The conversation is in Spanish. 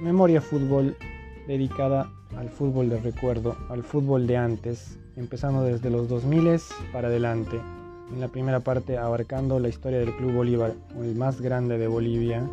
Memoria Fútbol dedicada al fútbol de recuerdo, al fútbol de antes, empezando desde los 2000 para adelante. En la primera parte abarcando la historia del Club Bolívar, el más grande de Bolivia,